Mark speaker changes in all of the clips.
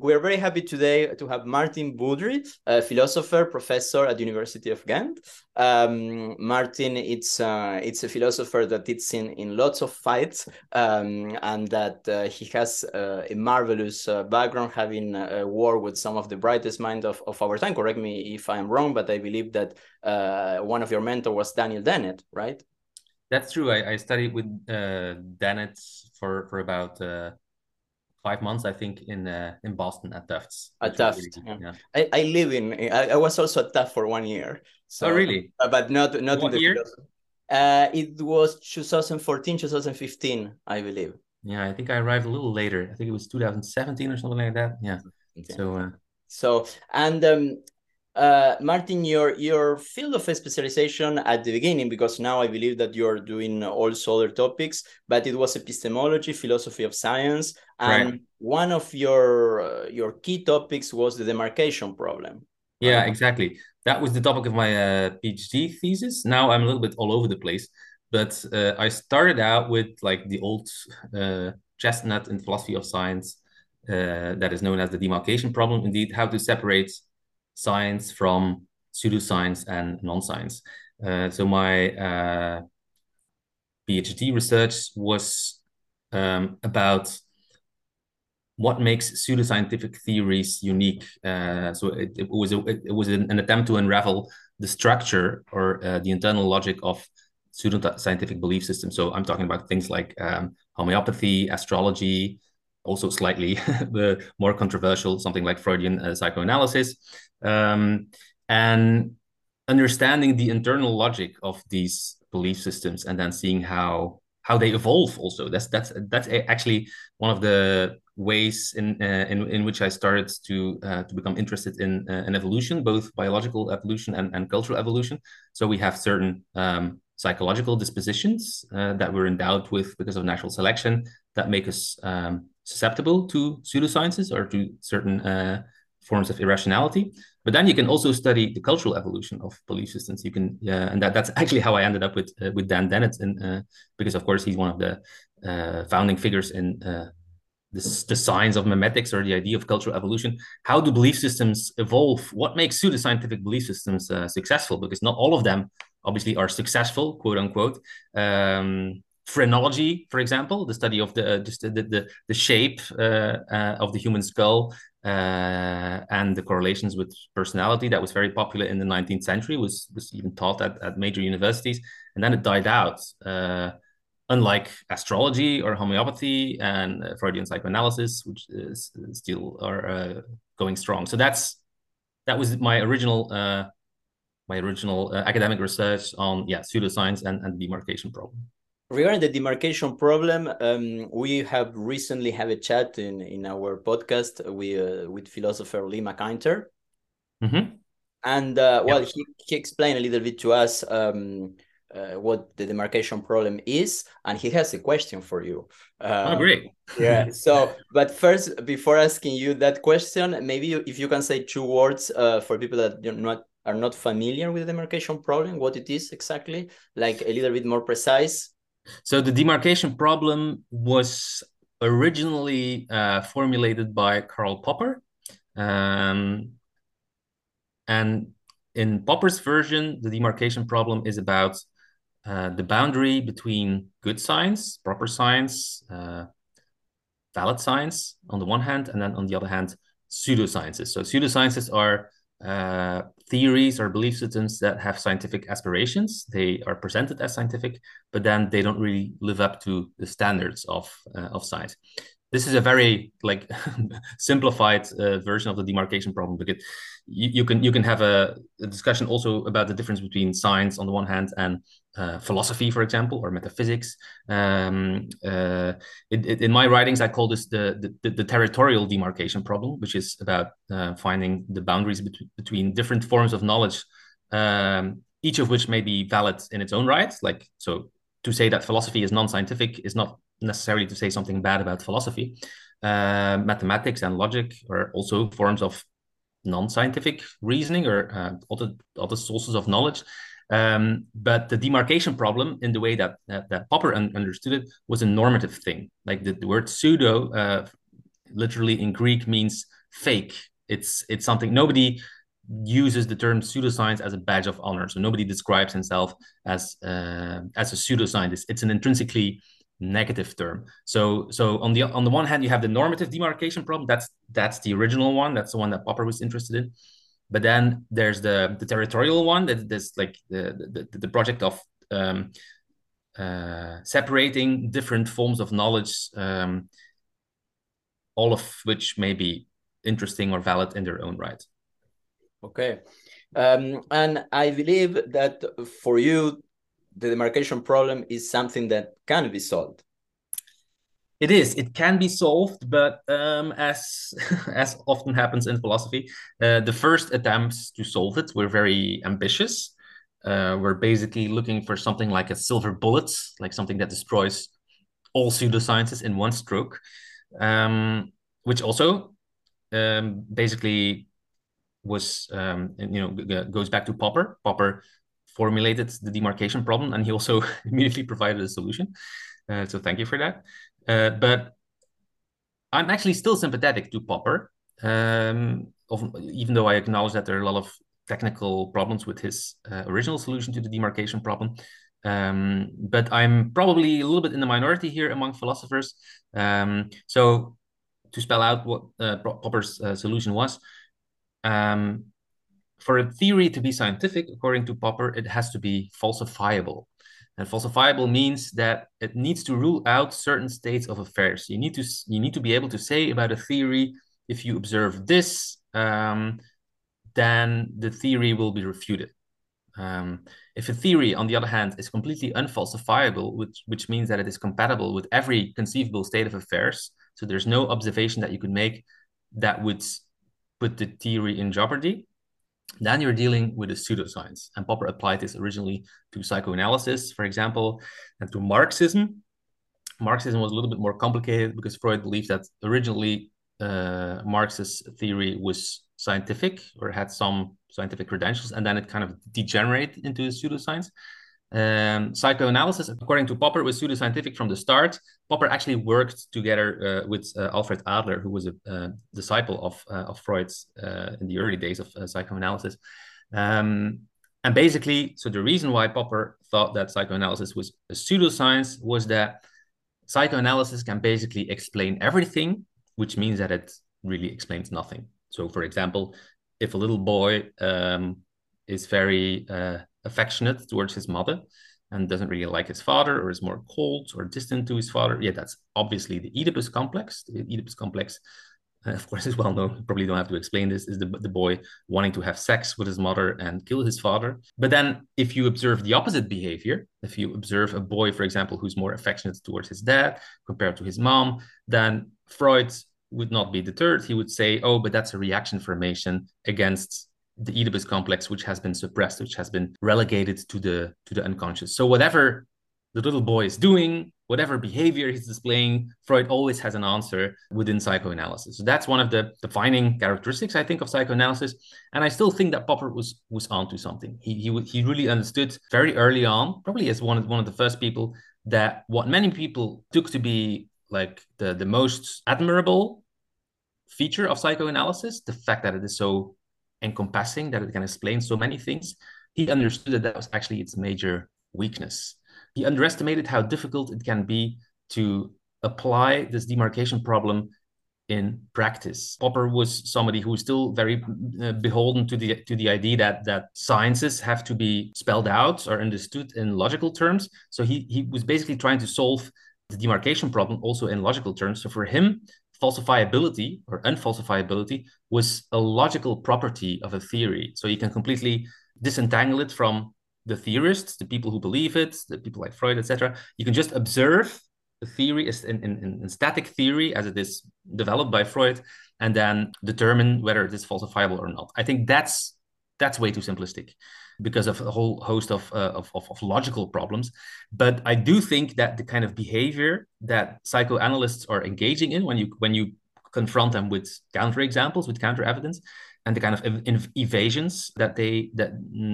Speaker 1: we're very happy today to have Maarten Boudry, a philosopher, professor at the University of Ghent. Um, Maarten, it's uh, it's a philosopher that it's in in lots of fights, um, and that uh, he has uh, a marvelous uh, background, having a war with some of the brightest minds of, of our time. Correct me if I'm wrong, but I believe that uh, one of your mentors was Daniel Dennett, right?
Speaker 2: That's true. I, I studied with uh, Dennett for for about uh, five months, I think, in uh, in Boston at Tufts.
Speaker 1: At Tufts, really, yeah. yeah. I, I live in. I, I, was also at Tufts for one year.
Speaker 2: So, oh, really?
Speaker 1: But not not
Speaker 2: what
Speaker 1: in the
Speaker 2: year?
Speaker 1: Uh, it was 2014, 2015, I believe.
Speaker 2: Yeah, I think I arrived a little later. I think it was 2017 or something like that. Yeah. Okay. So. Uh,
Speaker 1: so and um, uh, Maarten, your your field of specialization at the beginning, because now I believe that you're doing also other topics, but it was epistemology, philosophy of science, and right. one of your uh, your key topics was the demarcation problem.
Speaker 2: Yeah, exactly. That was the topic of my uh, PhD thesis. Now I'm a little bit all over the place, but uh, I started out with like the old uh, chestnut in philosophy of science uh, that is known as the demarcation problem. Indeed, how to separate science from pseudoscience and non-science. Uh, so my uh, PhD research was um, about what makes pseudoscientific theories unique. Uh, so it, it, was a, it, was an, attempt to unravel the structure or uh, the internal logic of pseudoscientific belief systems. So I'm talking about things like um, homeopathy, astrology, also slightly the more controversial, something like Freudian uh, psychoanalysis, um, and understanding the internal logic of these belief systems, and then seeing how how they evolve. Also, that's that's that's actually one of the ways in uh, in, in which I started to uh, to become interested in uh, in evolution, both biological evolution and, and cultural evolution. So we have certain um, psychological dispositions uh, that we're endowed with because of natural selection that make us um, susceptible to pseudosciences or to certain uh, forms of irrationality. But then you can also study the cultural evolution of belief systems. You can, yeah, and that, that's actually how I ended up with uh, with Dan Dennett, and uh, because of course he's one of the uh, founding figures in uh, this, the science of memetics or the idea of cultural evolution. How do belief systems evolve? What makes pseudoscientific belief systems uh, successful? Because not all of them obviously are successful, quote unquote. Um, phrenology, for example, the study of the uh, just the the, the shape uh, uh, of the human skull uh, and the correlations with personality that was very popular in the 19th century was was even taught at, at major universities. And then it died out uh, unlike astrology or homeopathy and uh, freudian psychoanalysis which is still are going strong. So that's that was my original my original academic research on yeah pseudoscience and, and demarcation problem
Speaker 1: regarding the demarcation problem, um, we have recently had a chat in, in our podcast with, uh, with philosopher Lee McIntyre.
Speaker 2: Mm-hmm.
Speaker 1: And uh, well, he, he explained a little bit to us um, uh, what the demarcation problem is, and he has a question for you.
Speaker 2: Um, oh, great.
Speaker 1: yeah. So, but first, before asking you that question, maybe if you can say two words uh, for people that are not are not familiar with the demarcation problem, what it is exactly, like a little bit more precise.
Speaker 2: So the demarcation problem was originally uh, formulated by Karl Popper. Um, and in Popper's version, the demarcation problem is about uh, the boundary between good science, proper science, uh, valid science on the one hand, and then on the other hand, pseudosciences. So pseudosciences are uh, theories or belief systems that have scientific aspirations. They are presented as scientific, but then they don't really live up to the standards of uh, of science. This is a very like simplified uh, version of the demarcation problem because you, you can you can have a, a, discussion also about the difference between science on the one hand and uh, philosophy, for example, or metaphysics. Um, uh, it, it, in my writings, I call this the, the, the territorial demarcation problem, which is about uh, finding the boundaries bet- between different forms of knowledge, um, each of which may be valid in its own right. Like so, to say that philosophy is non-scientific is not necessarily to say something bad about philosophy. Uh, mathematics and logic are also forms of non-scientific reasoning or uh, other other sources of knowledge. Um, but the demarcation problem, in the way that that, that Popper un- understood it, was a normative thing. Like the, the word pseudo, uh, literally in Greek, means fake. It's it's something nobody uses the term pseudoscience as a badge of honor. So nobody describes himself as uh, as a pseudoscientist. It's an intrinsically negative term. So so on the on the one hand, you have the normative demarcation problem. That's that's the original one. That's the one that Popper was interested in. But then there's the the territorial one. That there's like the the, the project of um, uh, separating different forms of knowledge, um, all of which may be interesting or valid in their own right.
Speaker 1: Okay. Um, and I believe that for you, the demarcation problem is something that can be solved.
Speaker 2: It is. It can be solved, but um, as as often happens in philosophy, uh, the first attempts to solve it were very ambitious. Uh, we're basically looking for something like a silver bullet, like something that destroys all pseudosciences in one stroke, um, which also um, basically was um, you know goes back to Popper. Popper formulated the demarcation problem, and he also immediately provided a solution. Uh, so thank you for that. Uh, but I'm actually still sympathetic to Popper, um, even though I acknowledge that there are a lot of technical problems with his uh, original solution to the demarcation problem. Um, but I'm probably a little bit in the minority here among philosophers. Um, so to spell out what uh, Popper's uh, solution was, um, for a theory to be scientific, according to Popper, it has to be falsifiable. And falsifiable means that it needs to rule out certain states of affairs. You need to you need to be able to say about a theory, if you observe this, um, then the theory will be refuted. Um, if a theory, on the other hand, is completely unfalsifiable, which which means that it is compatible with every conceivable state of affairs, so there's no observation that you could make that would put the theory in jeopardy, then you're dealing with a pseudoscience. And Popper applied this originally to psychoanalysis, for example, and to Marxism. Marxism was a little bit more complicated because Freud believed that originally uh, Marx's theory was scientific or had some scientific credentials, and then it kind of degenerated into a pseudoscience. Um, psychoanalysis, according to Popper, was pseudoscientific from the start. Popper actually worked together uh, with uh, Alfred Adler, who was a uh, disciple of, uh, of Freud's uh, in the early days of uh, psychoanalysis. Um, and basically, so the reason why Popper thought that psychoanalysis was a pseudoscience was that psychoanalysis can basically explain everything, which means that it really explains nothing. So, for example, if a little boy um, is very affectionate towards his mother and doesn't really like his father or is more cold or distant to his father. Yeah, that's obviously the Oedipus complex. The Oedipus complex, uh, of course, is well known. Probably don't have to explain this. Is the, the boy wanting to have sex with his mother and kill his father? But then, if you observe the opposite behavior, if you observe a boy, for example, who's more affectionate towards his dad compared to his mom, then Freud would not be deterred. He would say, "Oh, but that's a reaction formation against the Oedipus complex, which has been suppressed, which has been relegated to the to the unconscious. So whatever the little boy is doing, whatever behavior he's displaying, Freud always has an answer within psychoanalysis. So that's one of the defining characteristics, I think, of psychoanalysis. And I still think that Popper was was onto something. He he he really understood very early on, probably as one of one of the first people, that what many people took to be like the the most admirable feature of psychoanalysis, the fact that it is so encompassing, that it can explain so many things, he understood that that was actually its major weakness. He underestimated how difficult it can be to apply this demarcation problem in practice. Popper was somebody who was still very uh, beholden to the to the idea that that sciences have to be spelled out or understood in logical terms. So he he was basically trying to solve the demarcation problem also in logical terms. So for him, falsifiability or unfalsifiability was a logical property of a theory. So you can completely disentangle it from the theorists, the people who believe it, the people like Freud, etc. You can just observe the theory is in, in, in static theory as it is developed by Freud, and then determine whether it is falsifiable or not. I think that's that's way too simplistic because of a whole host of, uh, of, of, of, logical problems. But I do think that the kind of behavior that psychoanalysts are engaging in when you when you confront them with counter examples, with counter evidence, and the kind of ev- evasions that they that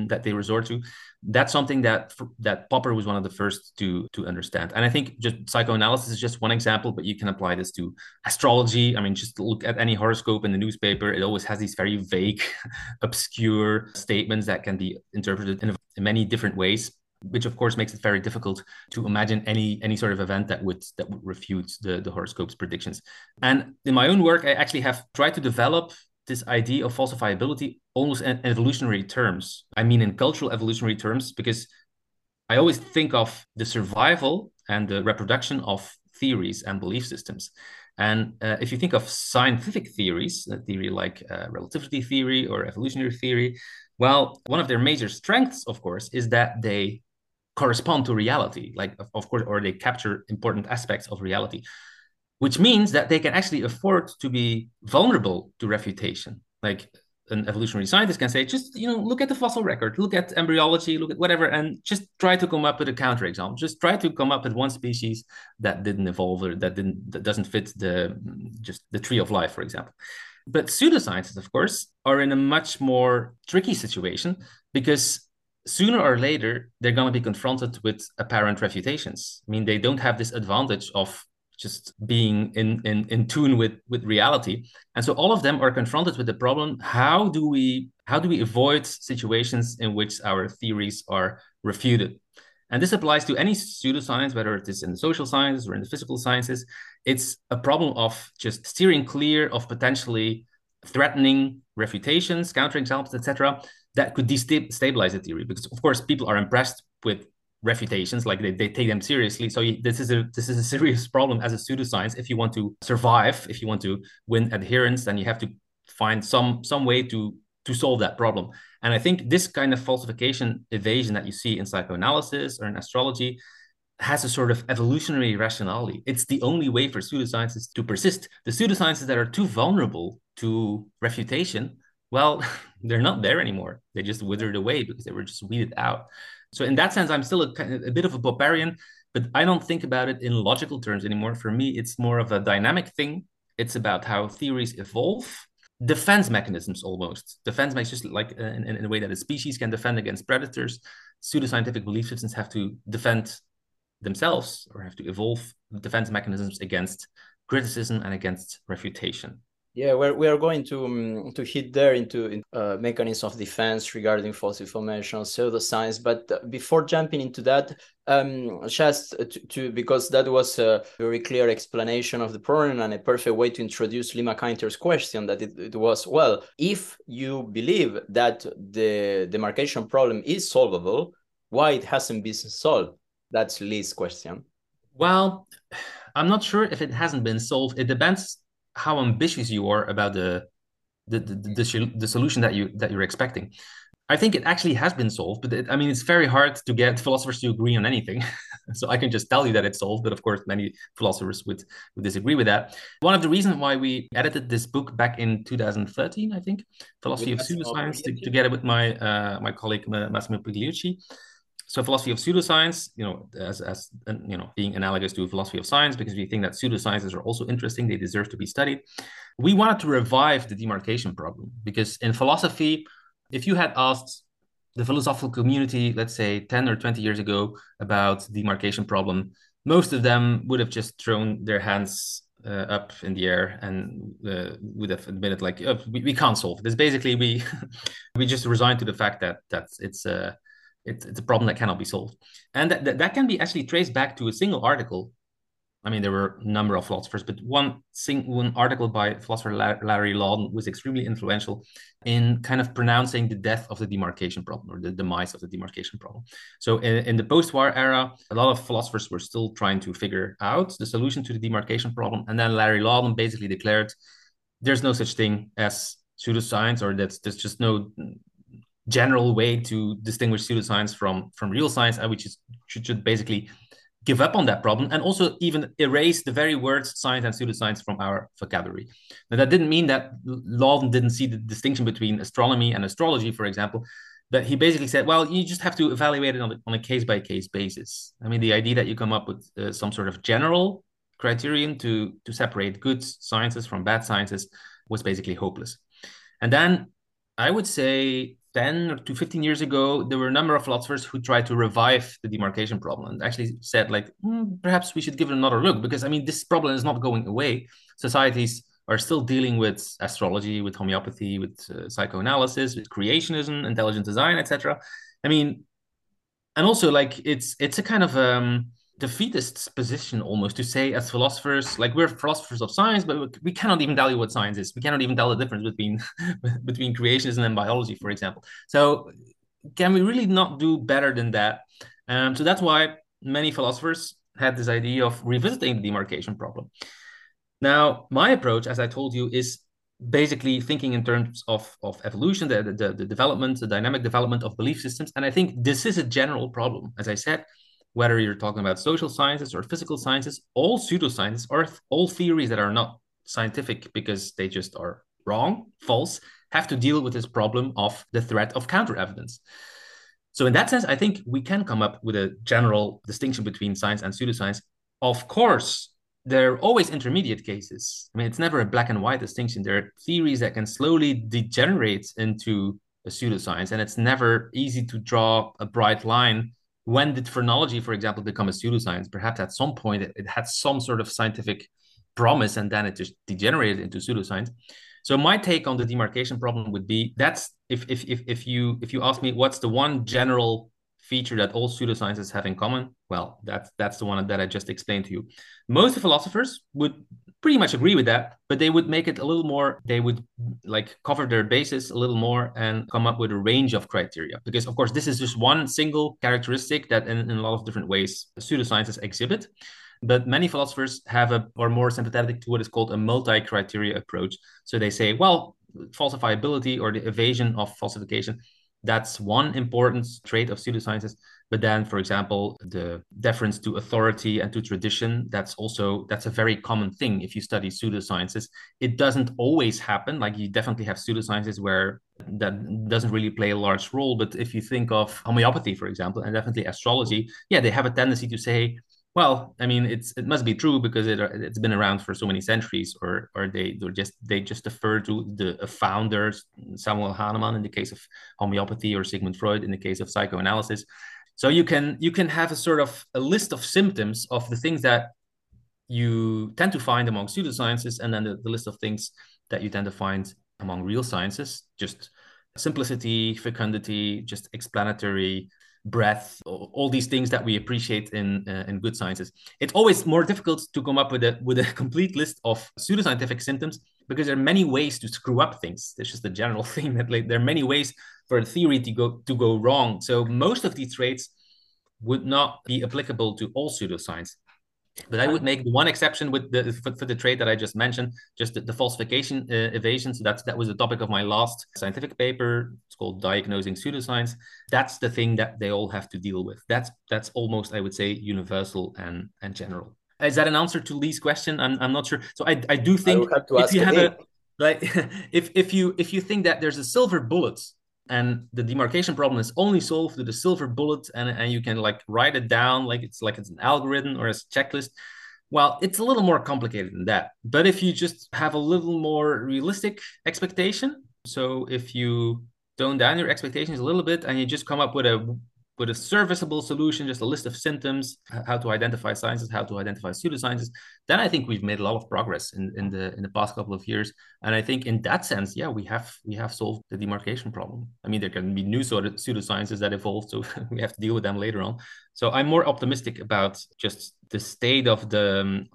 Speaker 2: that they resort to that's something that that popper was one of the first to to understand. And i think just psychoanalysis is just one example but you can apply this to astrology. I mean just look at any horoscope in the newspaper. It always has these very vague obscure statements that can be interpreted in, in many different ways which of course makes it very difficult to imagine any any sort of event that would that would refute the the horoscope's predictions. And in my own work i actually have tried to develop this idea of falsifiability almost in evolutionary terms. I mean, in cultural evolutionary terms, because I always think of the survival and the reproduction of theories and belief systems. And uh, if you think of scientific theories, a theory like uh, relativity theory or evolutionary theory, well, one of their major strengths, of course, is that they correspond to reality, like, of course, or they capture important aspects of reality which means that they can actually afford to be vulnerable to refutation. Like an evolutionary scientist can say, just you know, look at the fossil record, look at embryology, look at whatever, and just try to come up with a counterexample. Just try to come up with one species that didn't evolve or that didn't that doesn't fit the just the tree of life, for example. But pseudosciences, of course, are in a much more tricky situation because sooner or later they're going to be confronted with apparent refutations. I mean, they don't have this advantage of just being in, in in tune with with reality. And so all of them are confronted with the problem how do we how do we avoid situations in which our theories are refuted? And this applies to any pseudoscience whether it is in the social sciences or in the physical sciences. It's a problem of just steering clear of potentially threatening refutations counterexamples etc that could destabilize the theory. Because of course people are impressed with refutations like they, they take them seriously. So this is a this is a serious problem as a pseudoscience. If you want to survive if you want to win adherents then you have to find some some way to to solve that problem. And i think this kind of falsification evasion that you see in psychoanalysis or in astrology has a sort of evolutionary rationality. It's the only way for pseudosciences to persist. The pseudosciences that are too vulnerable to refutation well they're not there anymore. They just withered away because they were just weeded out so in that sense, I'm still a, a bit of a Popperian, but I don't think about it in logical terms anymore. For me, it's more of a dynamic thing. It's about how theories evolve, defense mechanisms almost. Defense mechanisms, just like uh, in, in a way that a species can defend against predators. Pseudoscientific belief systems have to defend themselves or have to evolve defense mechanisms against criticism and against refutation.
Speaker 1: Yeah, we're, we are going to um, to hit there into uh, mechanisms of defense regarding false information, pseudoscience. But uh, before jumping into that, um, just to, to, because that was a very clear explanation of the problem and a perfect way to introduce Lee McIntyre's question. That it, it was well, if you believe that the demarcation problem is solvable, why it hasn't been solved? That's Lee's question.
Speaker 2: Well, I'm not sure if it hasn't been solved. It depends how ambitious you are about the the, the, the, the solution that you that you're expecting. I think it actually has been solved, but it, I mean, it's very hard to get philosophers to agree on anything. so I can just tell you that it's solved, but of course, many philosophers would, would disagree with that. One of the reasons why we edited this book back in 2013, I think, Philosophy of Pseudoscience, to, together with my uh, my colleague Massimo Pigliucci, so philosophy of pseudoscience, you know, as, as you know, being analogous to philosophy of science, because we think that pseudosciences are also interesting, they deserve to be studied. We wanted to revive the demarcation problem because in philosophy, if you had asked the philosophical community, let's say 10 or 20 years ago, about demarcation problem, most of them would have just thrown their hands uh, up in the air and uh, would have admitted like oh, we, we can't solve this. Basically, we we just resigned to the fact that that it's a uh, it's, it's a problem that cannot be solved. And that, that, that can be actually traced back to a single article. I mean, there were a number of philosophers, but one, sing, one article by philosopher Larry Laudan was extremely influential in kind of pronouncing the death of the demarcation problem or the demise of the demarcation problem. So, in, in the post war era, a lot of philosophers were still trying to figure out the solution to the demarcation problem. And then Larry Laudan basically declared there's no such thing as pseudoscience, or that there's just no general way to distinguish pseudoscience from from real science and we just should, should basically give up on that problem and also even erase the very words science and pseudoscience from our vocabulary. Now, that didn't mean that Laudan didn't see the distinction between astronomy and astrology, for example, but he basically said, well, you just have to evaluate it on, on a case by case basis. I mean, the idea that you come up with uh, some sort of general criterion to, to separate good sciences from bad sciences was basically hopeless. And then I would say 10 to 15 years ago, there were a number of philosophers who tried to revive the demarcation problem and actually said, like, mm, perhaps we should give it another look because, I mean, this problem is not going away. Societies are still dealing with astrology, with homeopathy, with uh, psychoanalysis, with creationism, intelligent design, etc. I mean, and also like it's it's a kind of um, defeatist position almost to say as philosophers like we're philosophers of science but we cannot even tell you what science is. We cannot even tell the difference between between creationism and biology for example. So can we really not do better than that? Um, so that's why many philosophers had this idea of revisiting the demarcation problem. Now my approach as i told you is basically thinking in terms of, of evolution the, the, the development the dynamic development of belief systems. And i think this is a general problem as i said whether you're talking about social sciences or physical sciences, all pseudosciences or all theories that are not scientific because they just are wrong, false, have to deal with this problem of the threat of counter evidence. So, in that sense, I think we can come up with a general distinction between science and pseudoscience. Of course, there are always intermediate cases. I mean, it's never a black and white distinction. There are theories that can slowly degenerate into a pseudoscience, and it's never easy to draw a bright line when did phrenology, for example, become a pseudoscience? Perhaps at some point it, it had some sort of scientific promise and then it just degenerated into pseudoscience. So my take on the demarcation problem would be that's if if if if you if you ask me what's the one general feature that all pseudosciences have in common, well, that's that's the one that I just explained to you. Most philosophers would pretty much agree with that, but they would make it a little more, they would like cover their basis a little more and come up with a range of criteria. Because, of course, this is just one single characteristic that in, in a lot of different ways pseudosciences exhibit. But many philosophers have a are more sympathetic to what is called a multi-criteria approach. So they say, well, falsifiability or the evasion of falsification that's one important trait of pseudosciences. But then, for example, the deference to authority and to tradition, that's also that's a very common thing if you study pseudosciences. It doesn't always happen. Like you definitely have pseudosciences where that doesn't really play a large role. But if you think of homeopathy, for example, and definitely astrology, yeah, they have a tendency to say, well, I mean, it's it must be true because it it's been around for so many centuries, or or they they just they just defer to the founders, Samuel Hahnemann in the case of homeopathy, or Sigmund Freud in the case of psychoanalysis. So you can you can have a sort of a list of symptoms of the things that you tend to find among pseudosciences, and then the, the list of things that you tend to find among real sciences, just simplicity, fecundity, just explanatory breadth, all these things that we appreciate in uh, in good sciences. It's always more difficult to come up with a with a complete list of pseudoscientific symptoms because there are many ways to screw up things. It's just a general thing that like, there are many ways for a theory to go to go wrong. So most of these traits would not be applicable to all pseudoscience. But I would make one exception with the for, for the trade that I just mentioned, just the, the falsification uh, evasion. So that's that was the topic of my last scientific paper. It's called diagnosing pseudoscience. That's the thing that they all have to deal with. That's that's almost I would say universal and and general. Is that an answer to Lee's question? I'm I'm not sure. So I I do think
Speaker 1: if you have a
Speaker 2: like if if you if you think that there's a silver bullet and the demarcation problem is only solved with a silver bullet and, and you can like write it down like it's like it's an algorithm or a checklist. Well it's a little more complicated than that. But if you just have a little more realistic expectation so if you tone down your expectations a little bit and you just come up with a with a serviceable solution, just a list of symptoms, how to identify sciences, how to identify pseudosciences, then I think we've made a lot of progress in, in the in the past couple of years. And I think in that sense, yeah, we have we have solved the demarcation problem. I mean, there can be new sort of pseudosciences that evolve, so we have to deal with them later on. So I'm more optimistic about just the state of the um,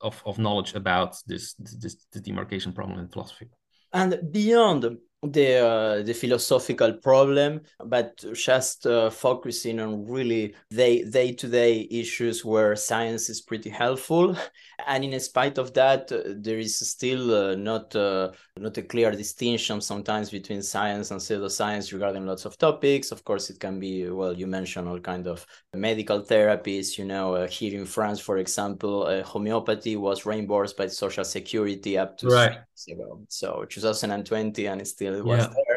Speaker 2: of, of knowledge about this, this the demarcation problem in philosophy.
Speaker 1: And beyond the uh, the philosophical problem, but just uh, focusing on really day day to day issues where science is pretty helpful, and in spite of that, uh, there is still uh, not uh, not a clear distinction sometimes between science and pseudoscience regarding lots of topics. Of course, it can be well, you mentioned all kind of medical therapies. You know, here in France, for example, homeopathy was reimbursed by Social Security up to
Speaker 2: right.
Speaker 1: Ago, so 2020, and it's still it was yeah. there.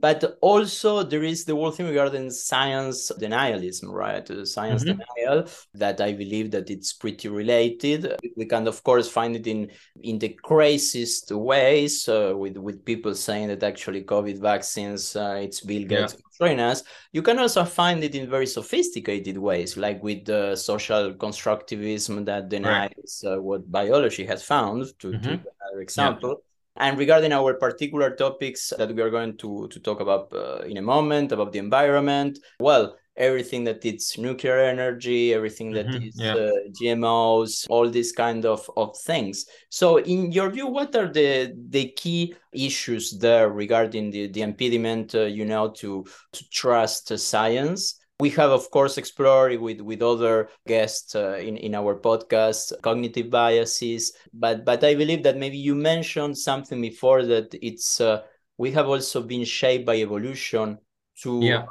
Speaker 1: But also there is the whole thing regarding science denialism, right? Science mm-hmm. denial that I believe that it's pretty related. We can of course find it in in the craziest ways uh, with with people saying that actually COVID vaccines uh, it's Bill Gates yeah. controlling us. You can also find it in very sophisticated ways, like with the social constructivism that denies right. uh, what biology has found. To, mm-hmm. to another example. Yeah and regarding our particular topics that we are going to, to talk about uh, in a moment, about the environment, well, everything that is nuclear energy, everything that mm-hmm, is yeah. uh, GMOs, all these kind of, of things. So, in your view, what are the the key issues there regarding the, the impediment, uh, you know, to to trust science? We have, of course, explored with, with other guests uh, in, in our podcast cognitive biases, but but I believe that maybe you mentioned something before that it's uh, we have also been shaped by evolution to yeah.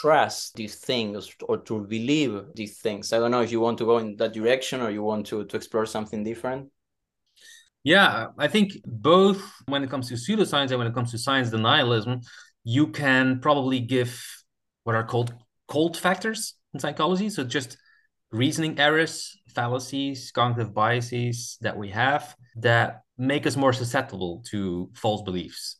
Speaker 1: trust these things or to believe these things. I don't know if you want to go in that direction or you want to to explore something different.
Speaker 2: Yeah, I think both when it comes to pseudoscience and when it comes to science denialism, you can probably give what are called cold factors in psychology. So just reasoning errors, fallacies, cognitive biases that we have that make us more susceptible to false beliefs,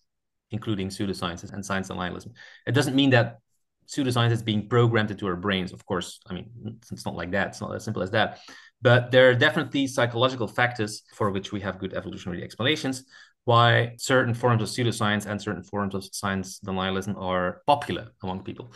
Speaker 2: including pseudosciences and science denialism. It doesn't mean that pseudoscience is being programmed into our brains. Of course, I mean, it's not like that. It's not as simple as that. But there are definitely psychological factors for which we have good evolutionary explanations why certain forms of pseudoscience and certain forms of science denialism are popular among people.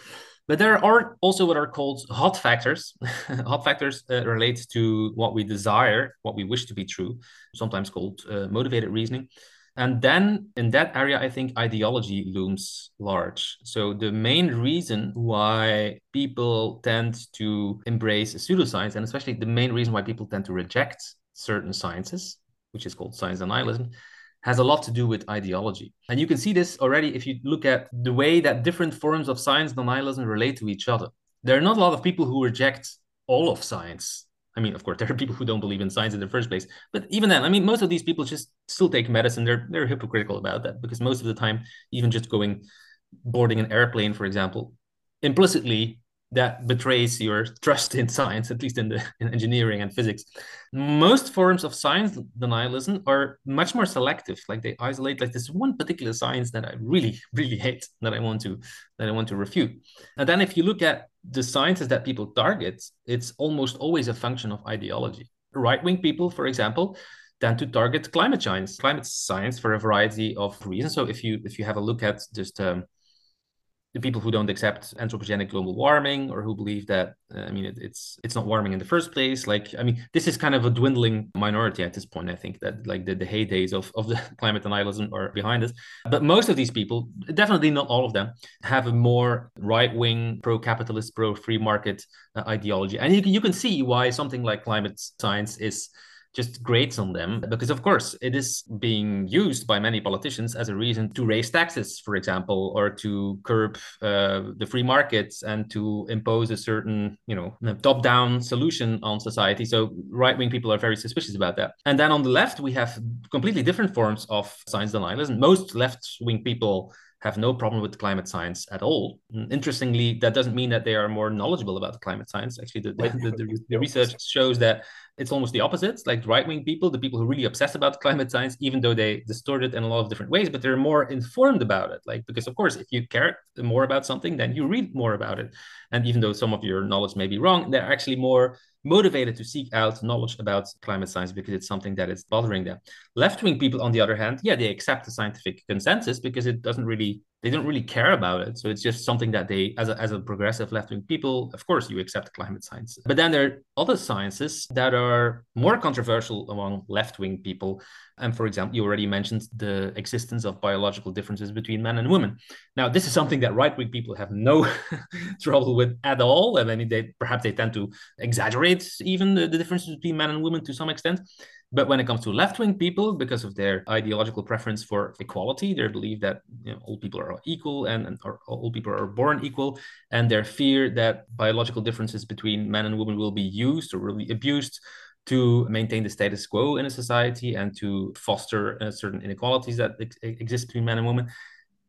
Speaker 2: But there are also what are called hot factors. hot factors uh, relate to what we desire, what we wish to be true, sometimes called uh, motivated reasoning. And then in that area, I think ideology looms large. So the main reason why people tend to embrace pseudoscience, and especially the main reason why people tend to reject certain sciences, which is called science denialism, has a lot to do with ideology. And you can see this already if you look at the way that different forms of science denialism relate to each other. There are not a lot of people who reject all of science. I mean, of course, there are people who don't believe in science in the first place. But even then, I mean, most of these people just still take medicine. They're they're hypocritical about that because most of the time, even just going boarding an airplane, for example, implicitly that betrays your trust in science, at least in the in engineering and physics. Most forms of science denialism are much more selective. Like they isolate like this one particular science that I really, really hate that I want to that I want to refute. And then if you look at the sciences that people target, it's almost always a function of ideology. Right-wing people, for example, tend to target climate science, climate science for a variety of reasons. So if you if you have a look at just um, the people who don't accept anthropogenic global warming or who believe that uh, i mean it, it's it's not warming in the first place. Like i mean this is kind of a dwindling minority at this point i think that like the, the heydays of, of the climate denialism are behind us. But most of these people definitely not all of them have a more right-wing pro-capitalist pro-free market uh, ideology. And you can, you can see why something like climate science is just grates on them because of course it is being used by many politicians as a reason to raise taxes for example or to curb uh, the free markets and to impose a certain you know top down solution on society. So right wing people are very suspicious about that. And then on the left we have completely different forms of science denialism most left wing people have no problem with climate science at all. Mm, interestingly, that doesn't mean that they are more knowledgeable about climate science. Actually, the, the, the, the research shows that it's almost the opposite. Like right wing people, the people who really obsess about climate science, even though they distort it in a lot of different ways, but they're more informed about it. Like, because of course, if you care more about something, then you read more about it. And even though some of your knowledge may be wrong, they're actually more motivated to seek out knowledge about climate science because it's something that is bothering them. Left wing people, on the other hand, yeah, they accept the scientific consensus because it doesn't really, they don't really care about it. So it's just something that they, as a, as a progressive left wing people, of course, you accept climate science. But then there are other sciences that are more controversial among left wing people and for example, you already mentioned the existence of biological differences between men and women. Now, this is something that right wing people have no trouble with at all. And I mean, they perhaps they tend to exaggerate even the, the differences between men and women to some extent. But when it comes to left wing people, because of their ideological preference for equality, they believe that you know, all people are equal and, and or all people are born equal, and their fear that biological differences between men and women will be used or will be abused to maintain the status quo in a society and to foster uh, certain inequalities that ex- exist between men and women.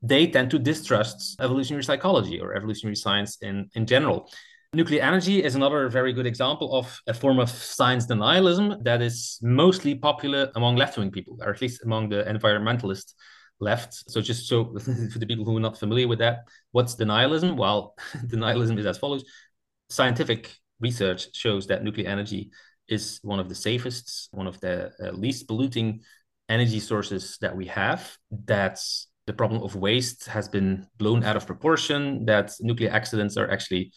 Speaker 2: they tend to distrust evolutionary psychology or evolutionary science in, in general. Nuclear energy is another very good example of a form of science denialism that is mostly popular among left wing people, or at least among the environmentalist left. So, just so for the people who are not familiar with that, what's denialism? Well, denialism is as follows scientific research shows that nuclear energy is one of the safest, one of the uh, least polluting energy sources that we have. That's the problem of waste has been blown out of proportion, that nuclear accidents are actually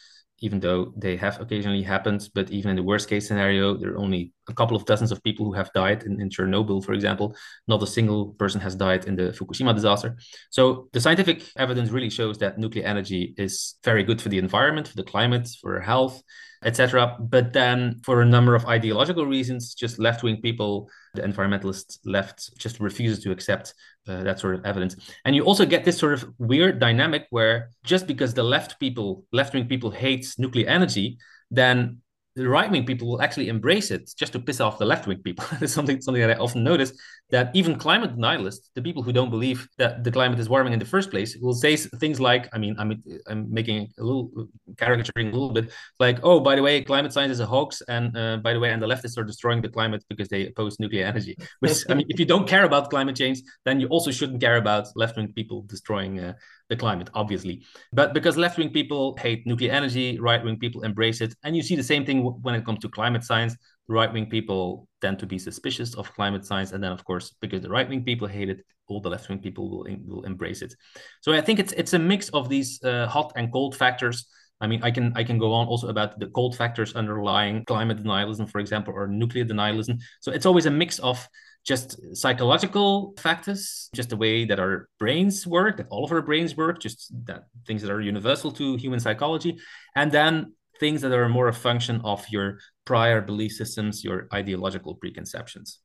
Speaker 2: even though they have occasionally happened. But even in the worst case scenario, there are only a couple of dozens of people who have died in, in Chernobyl, for example. Not a single person has died in the Fukushima disaster. So the scientific evidence really shows that nuclear energy is very good for the environment, for the climate, for health, etc. But then, for a number of ideological reasons, just left wing people the environmentalist left just refuses to accept uh, that sort of evidence. And you also get this sort of weird dynamic where just because the left people, left wing people hates nuclear energy, then the right wing people will actually embrace it just to piss off the left wing people. it's something something that I often notice that even climate denialists, the people who don't believe that the climate is warming in the first place, will say things like, I mean, I'm I'm making a little caricaturing a little bit, like, oh, by the way, climate science is a hoax, and uh, by the way, and the leftists are destroying the climate because they oppose nuclear energy. Which I mean, if you don't care about climate change, then you also shouldn't care about left wing people destroying uh, the climate, obviously. But because left wing people hate nuclear energy, right wing people embrace it. And you see the same thing when it comes to climate science. Right wing people tend to be suspicious of climate science. And then, of course, because the right wing people hate it, all the left wing people will, will embrace it. So I think it's, it's a mix of these uh, hot and cold factors. I mean, I can I can go on also about the cold factors underlying climate denialism, for example, or nuclear denialism. So it's always a mix of just psychological factors, just the way that our brains work, that all of our brains work, just that things that are universal to human psychology, and then things that are more a function of your prior belief systems, your ideological preconceptions.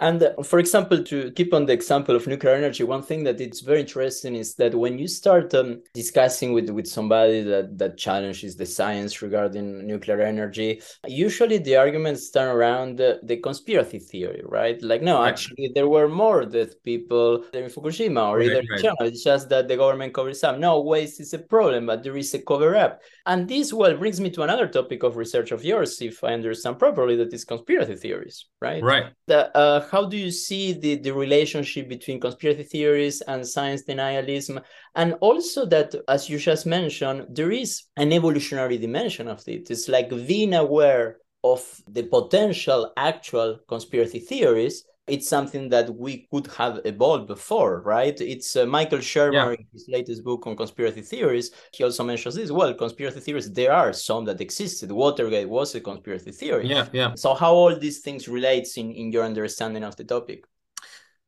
Speaker 1: And uh, for example, to keep on the example of nuclear energy, one thing that it's very interesting is that when you start um, discussing with, with somebody that, that challenges the science regarding nuclear energy, usually the arguments turn around the, the conspiracy theory, right? Like, no, right. actually, there were more dead people in Fukushima or right, either right. China. It's just that the government covers up. No, waste is a problem, but there is a cover up. And this, well, brings me to another topic of research of yours, if I understand properly, that is conspiracy theories, right?
Speaker 2: Right.
Speaker 1: The, uh, how do you see the, the relationship between conspiracy theories and science denialism? And also that, as you just mentioned, there is an evolutionary dimension of it. It's like being aware of the potential actual conspiracy theories it's something that we could have evolved before, right? It's uh, Michael Shermer yeah. in his latest book on conspiracy theories. He also mentions this. Well, conspiracy theories, there are some that existed. Watergate was a conspiracy theory.
Speaker 2: Yeah, yeah.
Speaker 1: So how all these things relates in, in your understanding of the topic?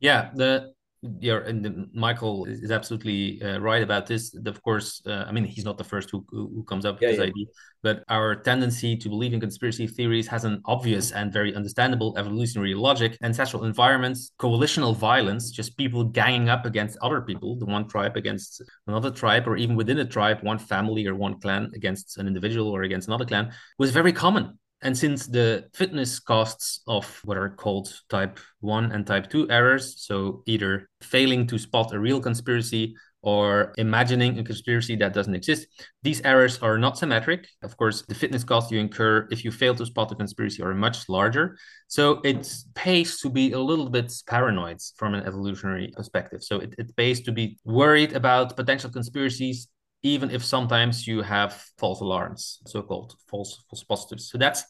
Speaker 2: Yeah, the yeah, and Michael is absolutely uh, right about this. Of course, uh, I mean he's not the first who who comes up with yeah, this yeah. idea, but our tendency to believe in conspiracy theories has an obvious and very understandable evolutionary logic. Ancestral environments, coalitional violence, just people ganging up against other people, the one tribe against another tribe, or even within a tribe, one family or one clan against an individual or against another clan, was very common and since the fitness costs of what are called type 1 and type 2 errors, so either failing to spot a real conspiracy or imagining a conspiracy that doesn't exist, these errors are not symmetric. Of course, the fitness costs you incur if you fail to spot a conspiracy are much larger. So it pays to be a little bit paranoid from an evolutionary perspective. So it, it pays to be worried about potential conspiracies even if sometimes you have false alarms, so-called false false positives. So that's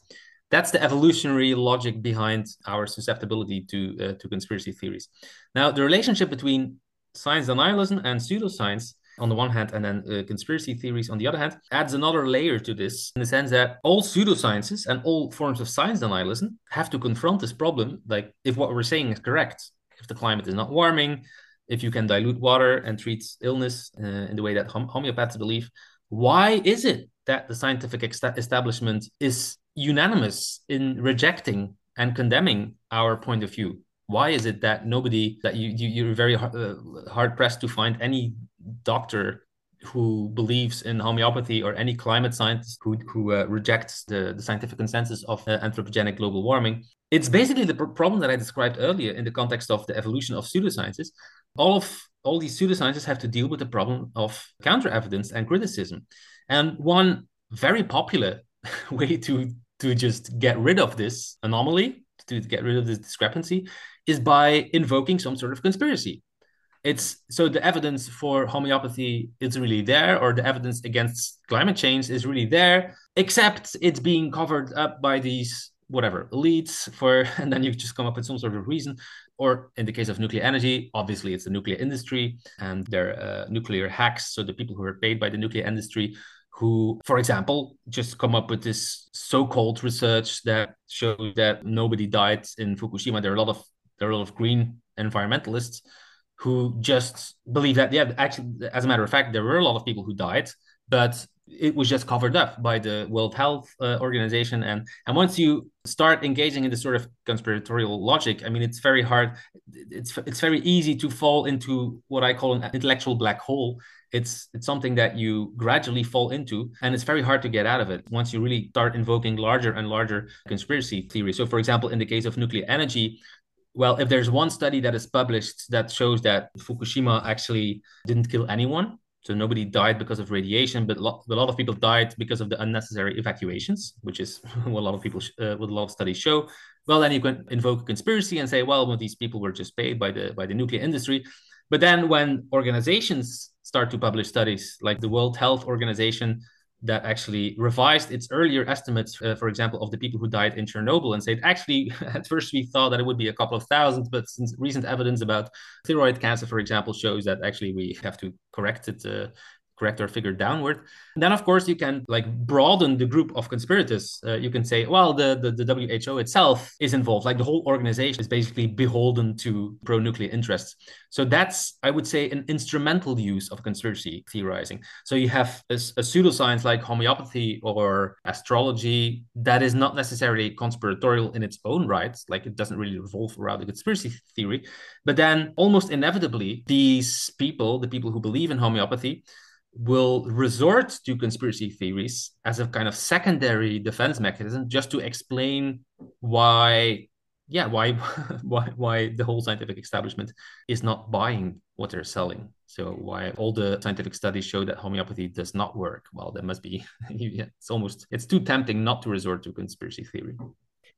Speaker 2: that's the evolutionary logic behind our susceptibility to uh, to conspiracy theories. Now, the relationship between science denialism and pseudoscience on the one hand, and then uh, conspiracy theories on the other hand, adds another layer to this in the sense that all pseudosciences and all forms of science denialism have to confront this problem. Like, if what we're saying is correct, if the climate is not warming, if you can dilute water and treat illness uh, in the way that hom- homeopaths believe, why is it that the scientific ex- establishment is unanimous in rejecting and condemning our point of view? Why is it that nobody that you, you are very uh, hard pressed to find any doctor who believes in homeopathy or any climate scientist who, who uh, rejects the, the scientific consensus of uh, anthropogenic global warming. It's basically the pr- problem that I described earlier in the context of the evolution of pseudosciences. All of all these pseudosciences have to deal with the problem of counter evidence and criticism. And one very popular way to to just get rid of this anomaly, to get rid of this discrepancy, is by invoking some sort of conspiracy it's so the evidence for homeopathy is really there or the evidence against climate change is really there except it's being covered up by these whatever elites for and then you just come up with some sort of reason. Or in the case of nuclear energy obviously it's the nuclear industry and their uh, nuclear hacks so the people who are paid by the nuclear industry who for example just come up with this so-called research that shows that nobody died in fukushima. There are a lot of there are a lot of green environmentalists who just believe that yeah actually as a matter of fact there were a lot of people who died but it was just covered up by the world health uh, organization. And and once you start engaging in this sort of conspiratorial logic i mean it's very hard. It's it's very easy to fall into what i call an intellectual black hole. It's it's something that you gradually fall into and it's very hard to get out of it once you really start invoking larger and larger conspiracy theories. So for example in the case of nuclear energy well, if there's one study that is published that shows that Fukushima actually didn't kill anyone, so nobody died because of radiation, but a lot of people died because of the unnecessary evacuations, which is what a lot of people, uh, what a lot of studies show. Well, then you can invoke a conspiracy and say, well, well, these people were just paid by the by the nuclear industry. But then when organizations start to publish studies, like the World Health Organization that actually revised its earlier estimates, uh, for example, of the people who died in Chernobyl and said, actually, at first we thought that it would be a couple of thousand, but since recent evidence about thyroid cancer, for example, shows that actually we have to correct it uh, correct our figure downward. Then, of course, you can like broaden the group of conspirators. Uh, you can say, well, the, the, the WHO itself is involved. Like the whole organization is basically beholden to pro-nuclear interests. So that's, I would say, an instrumental use of conspiracy theorizing. So you have a, a pseudoscience like homeopathy or astrology that is not necessarily conspiratorial in its own right. Like it doesn't really revolve around the conspiracy theory. But then almost inevitably, these people, the people who believe in homeopathy, will resort to conspiracy theories as a kind of secondary defense mechanism just to explain why yeah why why why the whole scientific establishment is not buying what they're selling. So why all the scientific studies show that homeopathy does not work. Well there must be it's almost it's too tempting not to resort to conspiracy theory.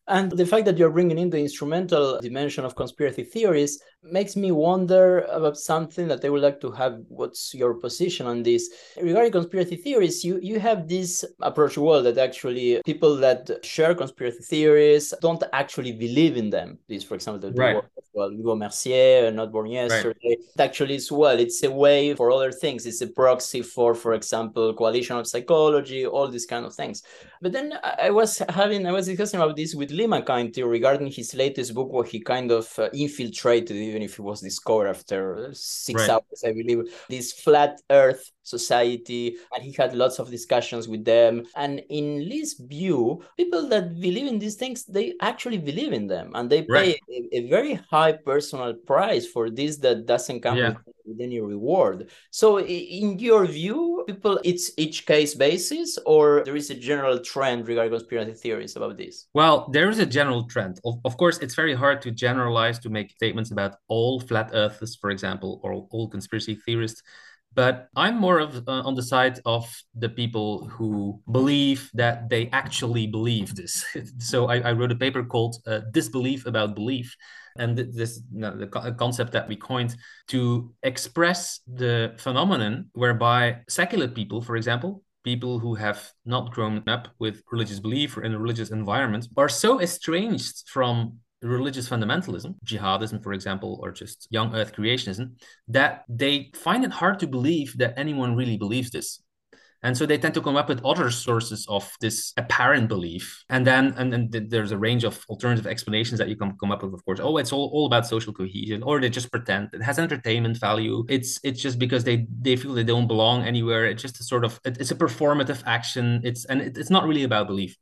Speaker 1: And the fact that you're bringing in the instrumental dimension of conspiracy theories makes me wonder about something that I would like to have. What's your position on this? Regarding conspiracy theories, you, you have this approach well that actually people that share conspiracy theories don't actually believe in them. This, for example, the
Speaker 2: right.
Speaker 1: work of well, Hugo Mercier, Not Born Yesterday. Right. Actually, as well, it's a way for other things. It's a proxy for, for example, coalition of psychology, all these kind of things. But then I was having, I was discussing about this with Lee McIntyre regarding his latest book where he kind of uh, infiltrated, even if it was discovered after six right. hours, I believe, this flat earth society. And he had lots of discussions with them. And in Lee's view, people that believe in these things, they actually believe in them and they pay right. a, a, very high personal price for this that doesn't come yeah. with, any reward. So in your view, people, it's each case basis or there is a general trend regarding conspiracy theories about this?
Speaker 2: Well, there is a general trend. Of, of course, it's very hard to generalize to make statements about all flat earthers, for example, or all conspiracy theorists. But I'm more of uh, on the side of the people who believe that they actually believe this. so I, I, wrote a paper called uh, "Disbelief About Belief," and this the concept that we coined to express the phenomenon whereby secular people, for example, people who have not grown up with religious belief or in a religious environment are so estranged from religious fundamentalism, jihadism, for example, or just young earth creationism, that they find it hard to believe that anyone really believes this. And so they tend to come up with other sources of this apparent belief. And then and then there's a range of alternative explanations that you can come up with, of course. Oh, it's all, all about social cohesion, or they just pretend it has entertainment value. It's it's just because they they feel they don't belong anywhere. It's just a sort of it's a performative action. It's and it's not really about belief.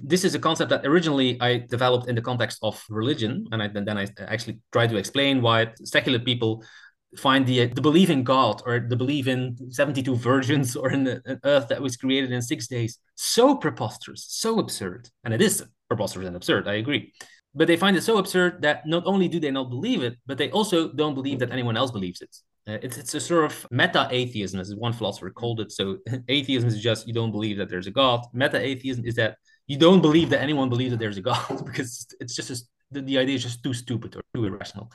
Speaker 2: This is a concept that originally I developed in the context of religion, and I, then I actually tried to explain why secular people find the the belief in God or the belief in 72 virgins or in an earth that was created in six days so preposterous, so absurd. And it is preposterous and absurd, I agree. But they find it so absurd that not only do they not believe it, but they also don't believe that anyone else believes it. Uh, it's, it's a sort of meta atheism, as one philosopher called it. So, atheism is just you don't believe that there's a God. Meta atheism is that you don't believe that anyone believes that there's a God because it's just a, the, the idea is just too stupid or too irrational.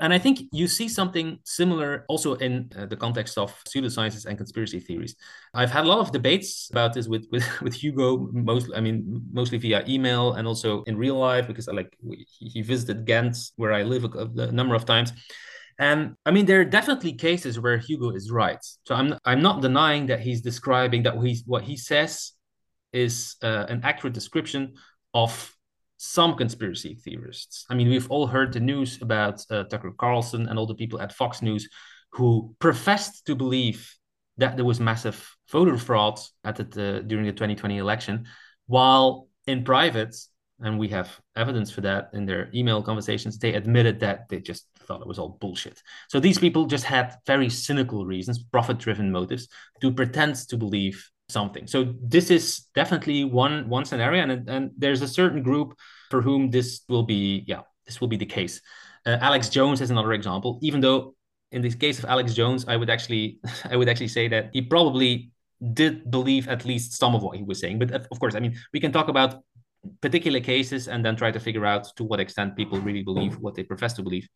Speaker 2: And I think you see something similar also in uh, the context of pseudosciences and conspiracy theories. I've had a lot of debates about this with with, with Hugo, mostly I mean mostly via email and also in real life because I like he visited Ghent where I live a, a number of times. And I mean, there are definitely cases where Hugo is right. So I'm I'm not denying that he's describing that he's what he says is uh, an accurate description of some conspiracy theorists. I mean, we've all heard the news about uh, Tucker Carlson and all the people at Fox News who professed to believe that there was massive voter fraud at the, during the 2020 election, while in private, and we have evidence for that in their email conversations, they admitted that they just thought it was all bullshit. So these people just had very cynical reasons, profit-driven motives, to pretend to believe something. So this is definitely one one scenario, and and there's a certain group for whom this will be yeah this will be the case. Uh, Alex Jones is another example. Even though in this case of Alex Jones, I would actually I would actually say that he probably did believe at least some of what he was saying. But of course, I mean we can talk about particular cases and then try to figure out to what extent people really believe what they profess to believe.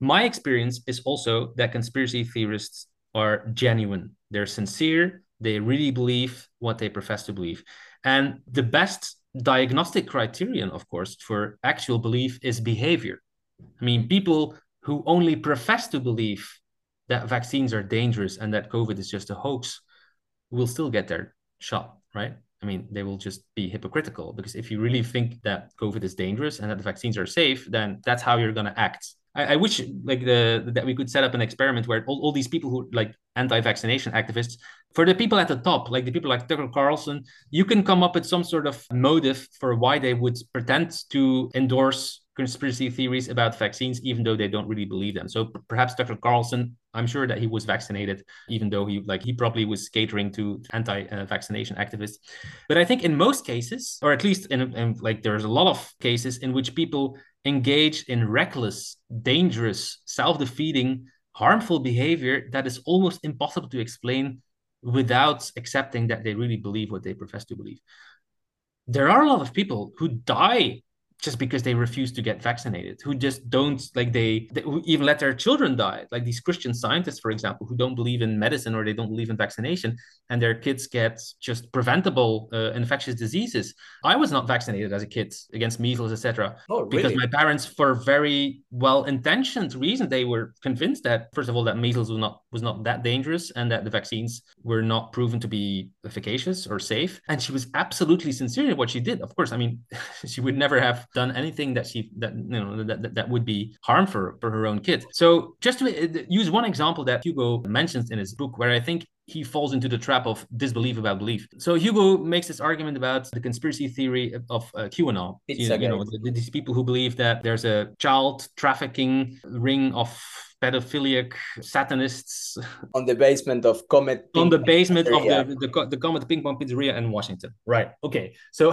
Speaker 2: My experience is also that conspiracy theorists are genuine. They're sincere they really believe what they profess to believe. And the best diagnostic criterion, of course, for actual belief is behavior. I mean, people who only profess to believe that vaccines are dangerous and that COVID is just a hoax will still get their shot, right? I mean, they will just be hypocritical because if you really think that COVID is dangerous and that the vaccines are safe, then that's how you're going to act. I, I, wish like the that we could set up an experiment where all, all these people who like anti-vaccination activists for the people at the top, like the people like Tucker Carlson, you can come up with some sort of motive for why they would pretend to endorse conspiracy theories about vaccines, even though they don't really believe them. So perhaps Dr. Carlson, I'm sure that he was vaccinated, even though he like he probably was catering to anti-vaccination uh, activists. But I think in most cases, or at least in, in like there's a lot of cases in which people engage in reckless, dangerous, self-defeating, harmful behavior that is almost impossible to explain without accepting that they really believe what they profess to believe. There are a lot of people who die just because they refuse to get vaccinated, who just don't like they, they even let their children die. Like these Christian scientists, for example, who don't believe in medicine or they don't believe in vaccination, and their kids get just preventable uh, infectious diseases. I was not vaccinated as a kid against measles, etc. Oh, really? Because my parents, for very well-intentioned reason, they were convinced that first of all that measles was not was not that dangerous and that the vaccines were not proven to be efficacious or safe. And she was absolutely sincere in what she did. Of course, I mean, she would never have done anything that she that you know that, that would be harm for, for her own kid. So just to uh, use one example that Hugo mentions in his book, where I think he falls into the trap of disbelief about belief. So Hugo makes this argument about the conspiracy theory of uh, QAnon. You, you, know, these people who believe that there's a child trafficking ring of pedophilic satanists
Speaker 1: on the basement of Comet.
Speaker 2: on the basement pizzeria. of the, the, the Comet Ping Pong Pizzeria in Washington. Right. Okay. So,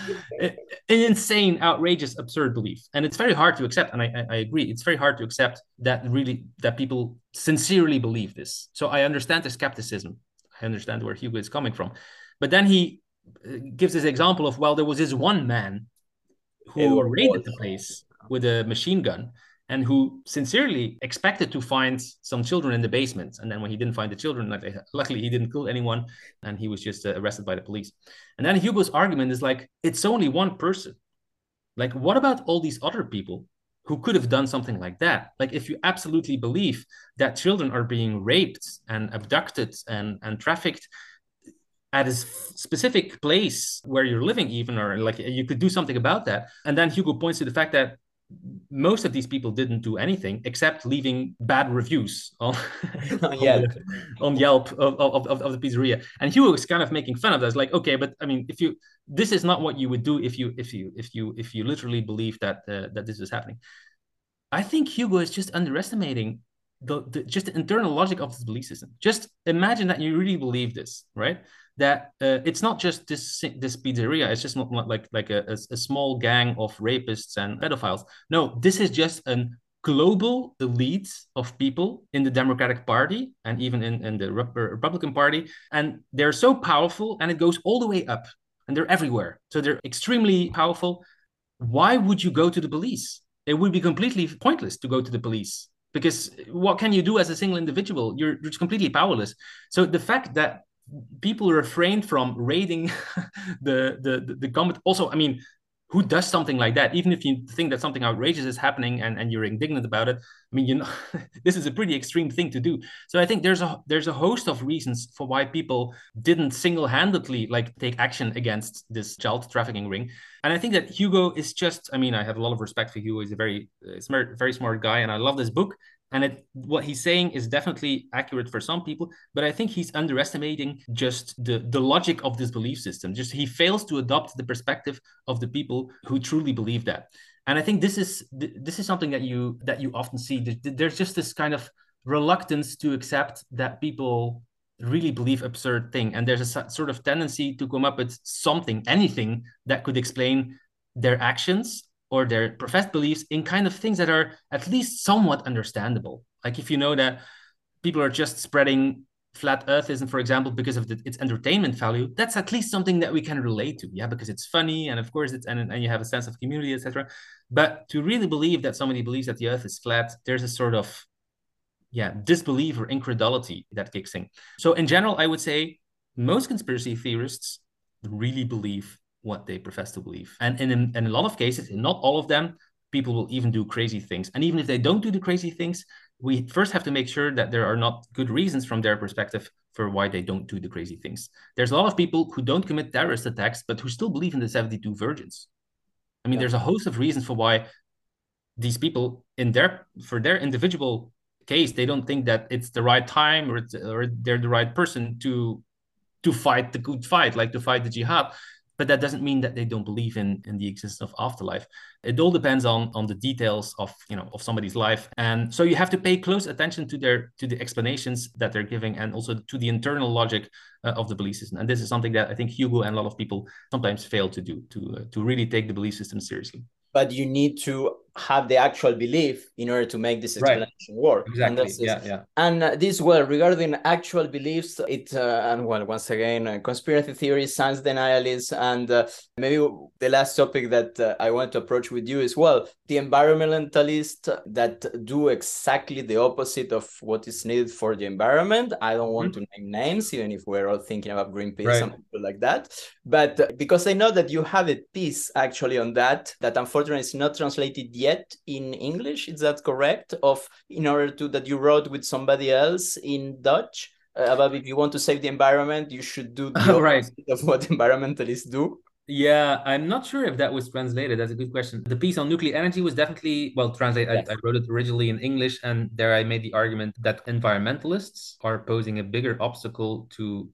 Speaker 2: an insane, outrageous, absurd belief, and it's very hard to accept. And I, I agree, it's very hard to accept that really that people sincerely believe this. So I understand the skepticism. I understand where Hugo is coming from, but then he uh, gives this example of well, there was this one man who raided the place with a machine gun and who sincerely expected to find some children in the basement. And then when he didn't find the children, luckily he didn't kill anyone, and he was just uh, arrested by the police. And then Hugo's argument is like, it's only one person. Like, what about all these other people who could have done something like that? Like, if you absolutely believe that children are being raped and abducted and, and trafficked, at a specific place where you're living even or like you could do something about that and then hugo points to the fact that most of these people didn't do anything except leaving bad reviews on, on Yelp, on Yelp of, of, of, of, the pizzeria. And Hugo was kind of making fun of that. It's like, okay, but I mean, if you this is not what you would do if you if you if you if you literally believe that uh, that this is happening. I think Hugo is just underestimating the, the, just the internal logic of this belief system. Just imagine that you really believe this, right? That uh, it's not just this this pizzeria. It's just not like like a, a, small gang of rapists and pedophiles. No, this is just a global elite of people in the Democratic Party and even in, in the Republican Party, and they're so powerful, and it goes all the way up, and they're everywhere. So they're extremely powerful. Why would you go to the police? It would be completely pointless to go to the police because what can you do as a single individual you're, you're completely powerless so the fact that people refrained from raiding the the the, government. Also i mean who does something like that? Even if you think that something outrageous is happening and, and you're indignant about it i mean you know this is a pretty extreme thing to do. So i think there's a there's a host of reasons for why people didn't single-handedly like take action against this child trafficking ring. And i think that hugo is just i mean i have a lot of respect for hugo. He's a very uh, smart very smart guy and i love this book and it, what he's saying is definitely accurate for some people but i think he's underestimating just the, the logic of this belief system. Just he fails to adopt the perspective of the people who truly believe that. And i think this is this is something that you that you often see. There's just this kind of reluctance to accept that people really believe absurd thing. And there's a sort of tendency to come up with something anything that could explain their actions or their professed beliefs in kind of things that are at least somewhat understandable. Like if you know that people are just spreading flat earthism, for example, because of the, its entertainment value, that's at least something that we can relate to. Yeah, because it's funny and of course it's and, and you have a sense of community, etc. But to really believe that somebody believes that the earth is flat, there's a sort of yeah, disbelief or incredulity that kicks in. So in general, I would say most conspiracy theorists really believe what they profess to believe. And in, in, a lot of cases, in not all of them, people will even do crazy things. And even if they don't do the crazy things, we first have to make sure that there are not good reasons from their perspective for why they don't do the crazy things. There's a lot of people who don't commit terrorist attacks, but who still believe in the 72 virgins. I mean, yeah. there's a host of reasons for why these people, in their for their individual case, they don't think that it's the right time or, or they're the right person to to fight the good fight, like to fight the jihad but that doesn't mean that they don't believe in in the existence of afterlife. It all depends on on the details of you know of somebody's life. And so you have to pay close attention to their to the explanations that they're giving and also to the internal logic uh, of the belief system. And this is something that i think hugo and a lot of people sometimes fail to do to uh, to really take the belief system seriously.
Speaker 1: But you need to have the actual belief in order to make this explanation right. work.
Speaker 2: Exactly. And yeah, yeah.
Speaker 1: And uh, this, well, regarding actual beliefs, it uh, and well, once again, uh, conspiracy theories, science denialism, and uh, maybe the last topic that uh, I want to approach with you as well, the environmentalists that do exactly the opposite of what is needed for the environment. I don't want mm-hmm. to name names, even if we're all thinking about Greenpeace right. and people like that. But uh, because I know that you have a piece actually on that, that unfortunately is not translated yet yet in English. Is that correct? Of in order to that you wrote with somebody else in Dutch uh, about if you want to save the environment, you should do the
Speaker 2: right.
Speaker 1: of what environmentalists do.
Speaker 2: Yeah, I'm not sure if that was translated. That's a good question. The piece on nuclear energy was definitely well translated. Yes. I, I, wrote it originally in English, and there I made the argument that environmentalists are posing a bigger obstacle to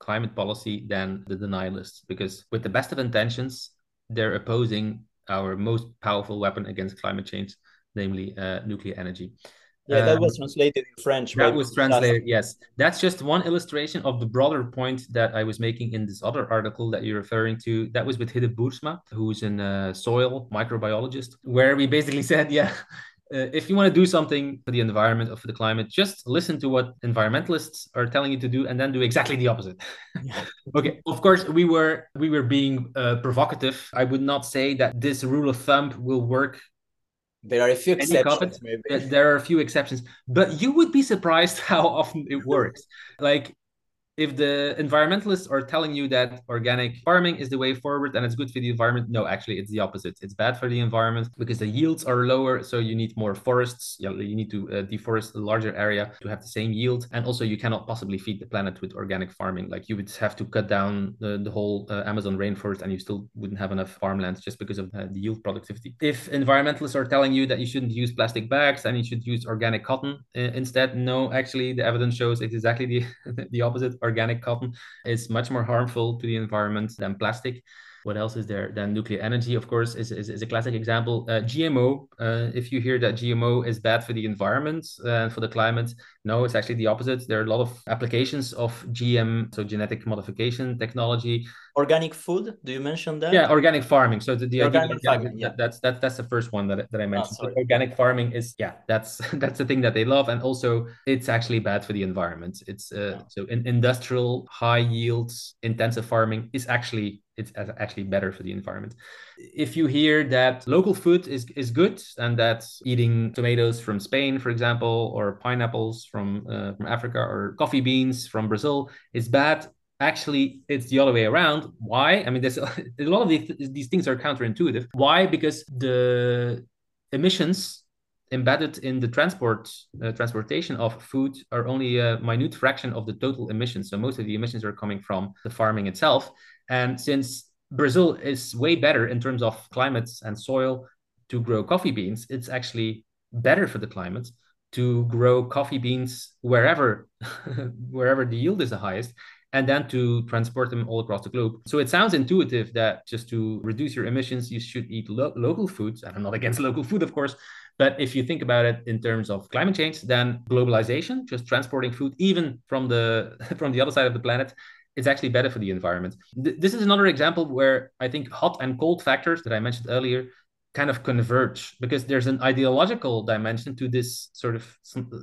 Speaker 2: climate policy than the denialists, because with the best of intentions, they're opposing our most powerful weapon against climate change, namely uh, nuclear energy.
Speaker 1: Yeah, that um, was translated in French.
Speaker 2: That was translated, yes. That's just one illustration of the broader point that I was making in this other article that you're referring to. That was with Hidde Boersma, who's a uh, soil microbiologist, where we basically said, yeah, uh, if you want to do something for the environment or for the climate, just listen to what environmentalists are telling you to do, and then do exactly the opposite. okay. Of course, we were we were being uh, provocative. I would not say that this rule of thumb will work.
Speaker 1: There are a few exceptions.
Speaker 2: Maybe. There are a few exceptions, but you would be surprised how often it works. like if the environmentalists are telling you that organic farming is the way forward and it's good for the environment, no, actually, it's the opposite. It's bad for the environment because the yields are lower. So you need more forests. You need to uh, deforest a larger area to have the same yield. And also, you cannot possibly feed the planet with organic farming. Like you would have to cut down the, whole uh, Amazon rainforest and you still wouldn't have enough farmlands just because of uh, the yield productivity. If environmentalists are telling you that you shouldn't use plastic bags and you should use organic cotton uh, instead, no, actually, the evidence shows it's exactly the, the opposite organic cotton is much more harmful to the environment than plastic. what else is there? Then nuclear energy, of course, is, is, is a classic example. Uh, GMO, uh, if you hear that GMO is bad for the environment and for the climate, no, it's actually the opposite. There are a lot of applications of GM, so genetic modification technology.
Speaker 1: Organic food, do you mention that?
Speaker 2: Yeah, organic farming. So the, the organic farming, yeah. that's that's that's the first one that, that I mentioned. Oh, organic farming is yeah, that's that's the thing that they love, and also it's actually bad for the environment. It's uh, yeah. so in industrial high yields intensive farming is actually it's actually better for the environment. If you hear that local food is, is good and that eating tomatoes from Spain, for example, or pineapples from, uh, from Africa or coffee beans from Brazil is bad, actually it's the other way around. Why? I mean, there's a, lot of these, these things are counterintuitive. Why? Because the emissions embedded in the transport uh, transportation of food are only a minute fraction of the total emissions. So most of the emissions are coming from the farming itself. And since Brazil is way better in terms of climates and soil to grow coffee beans, it's actually better for the climate to grow coffee beans wherever wherever the yield is the highest and then to transport them all across the globe. So it sounds intuitive that just to reduce your emissions, you should eat lo- local foods. And I'm not against local food, of course, but if you think about it in terms of climate change, then globalization, just transporting food even from the from the other side of the planet, it's actually better for the environment. Th- this is another example where I think hot and cold factors that I mentioned earlier kind of converge because there's an ideological dimension to this sort of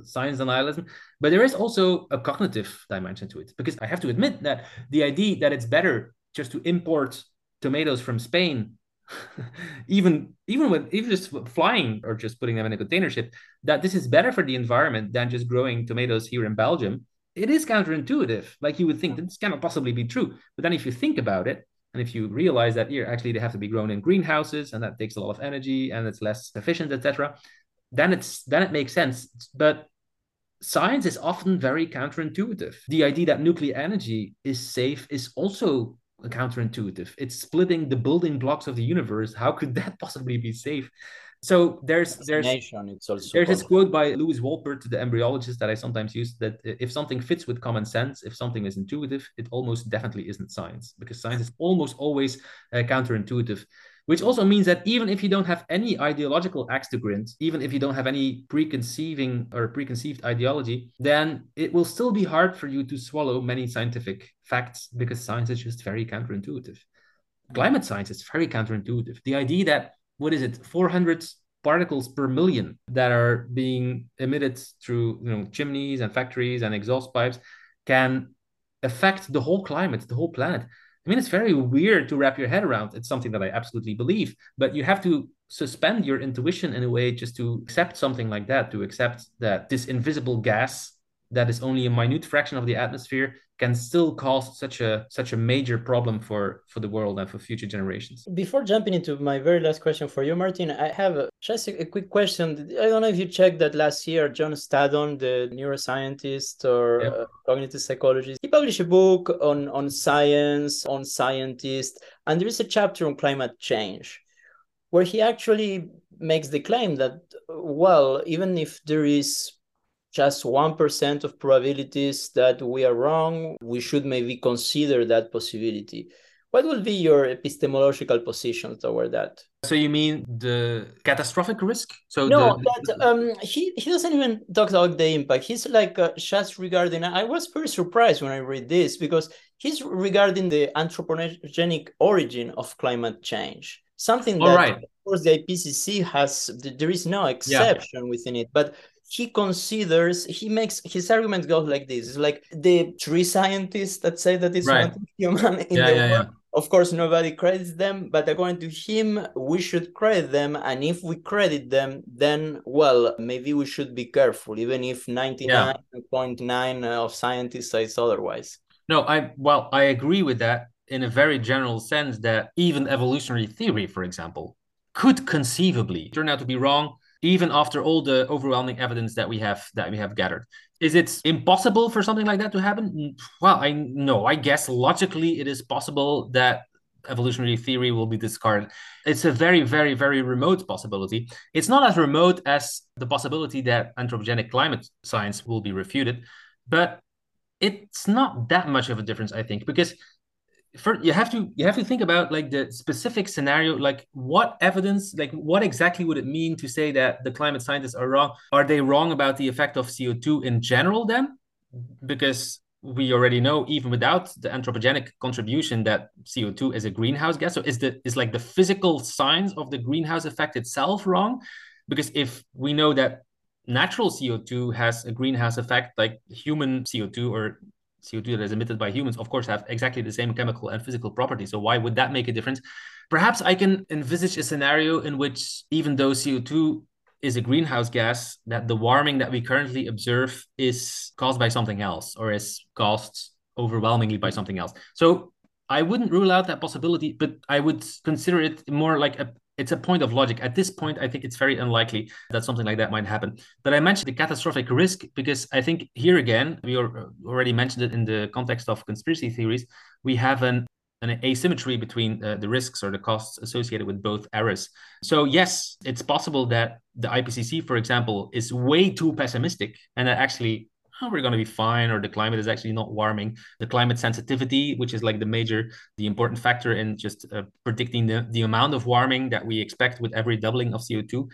Speaker 2: science denialism, but there is also a cognitive dimension to it because I have to admit that the idea that it's better just to import tomatoes from Spain even even with even just flying or just putting them in a container ship that this is better for the environment than just growing tomatoes here in Belgium it is counterintuitive. Like you would think this cannot possibly be true. But then if you think about it, and if you realize that here actually they have to be grown in greenhouses and that takes a lot of energy and it's less efficient, etc., then it's then it makes sense. But science is often very counterintuitive. The idea that nuclear energy is safe is also counterintuitive. It's splitting the building blocks of the universe. How could that possibly be safe? So there's there's
Speaker 1: it's also
Speaker 2: there's this quote by Lewis Wolpert, to the embryologist that I sometimes use, that if something fits with common sense, if something is intuitive, it almost definitely isn't science because science is almost always uh, counterintuitive. Which also means that even if you don't have any ideological axe to grind, even if you don't have any preconceiving or preconceived ideology, then it will still be hard for you to swallow many scientific facts because science is just very counterintuitive. Climate science is very counterintuitive. The idea that what is it 400 particles per million that are being emitted through you know chimneys and factories and exhaust pipes can affect the whole climate the whole planet. I mean it's very weird to wrap your head around. It's something that i absolutely believe but you have to suspend your intuition in a way just to accept something like that to accept that this invisible gas that is only a minute fraction of the atmosphere can still cause such a such a major problem for for the world and for future generations
Speaker 1: before jumping into my very last question for you Maarten i have a, just a, a, quick question i don't know if you checked that last year john staddon the neuroscientist or yep. uh, cognitive psychologist he published a book on on science on scientists and there is a chapter on climate change where he actually makes the claim that well even if there is just 1% of probabilities that we are wrong, we should maybe consider that possibility. What would be your epistemological position toward that?
Speaker 2: So you mean the catastrophic risk? So
Speaker 1: no,
Speaker 2: the...
Speaker 1: that um, he he doesn't even talk about the impact. He's like uh, just regarding. I was very surprised when I read this because he's regarding the anthropogenic origin of climate change. Something that, right. of course, the IPCC has. There is no exception yeah. within it, but he considers he makes his argument goes like this. It's like the three scientists that say that it's right. not human in yeah, the yeah, world. yeah. of course nobody credits them but according to him we should credit them. And if we credit them then well maybe we should be careful even if 99.9 of scientists says otherwise.
Speaker 2: No i well i agree with that in a very general sense that even evolutionary theory for example could conceivably turn out to be wrong even after all the overwhelming evidence that we have that we have gathered. Is it impossible for something like that to happen? Mm, well i know. I guess logically it is possible that evolutionary theory will be discarded. It's a very very very remote possibility. It's not as remote as the possibility that anthropogenic climate science will be refuted but it's not that much of a difference i think because first you have to you have to think about like the specific scenario like what evidence like what exactly would it mean to say that the climate scientists are wrong? Are they wrong about the effect of co2 in general then? Because we already know even without the anthropogenic contribution that co2 is a greenhouse gas. So is the is like the physical signs of the greenhouse effect itself wrong? Because if we know that natural co2 has a greenhouse effect like human co2 or CO2 that is emitted by humans, of course, have exactly the same chemical and physical properties. So why would that make a difference? Perhaps I can envisage a scenario in which even though CO2 is a greenhouse gas, that the warming that we currently observe is caused by something else or is caused overwhelmingly by something else. So I wouldn't rule out that possibility, but I would consider it more like a it's a point of logic. At this point, I think it's very unlikely that something like that might happen. But I mentioned the catastrophic risk because I think here again, we already mentioned it in the context of conspiracy theories. We have an an asymmetry between uh, the risks or the costs associated with both errors. So yes, it's possible that the IPCC, for example, is way too pessimistic and that actually oh, we're going to be fine or the climate is actually not warming the climate sensitivity which is like the major the important factor in just uh, predicting the, the amount of warming that we expect with every doubling of co2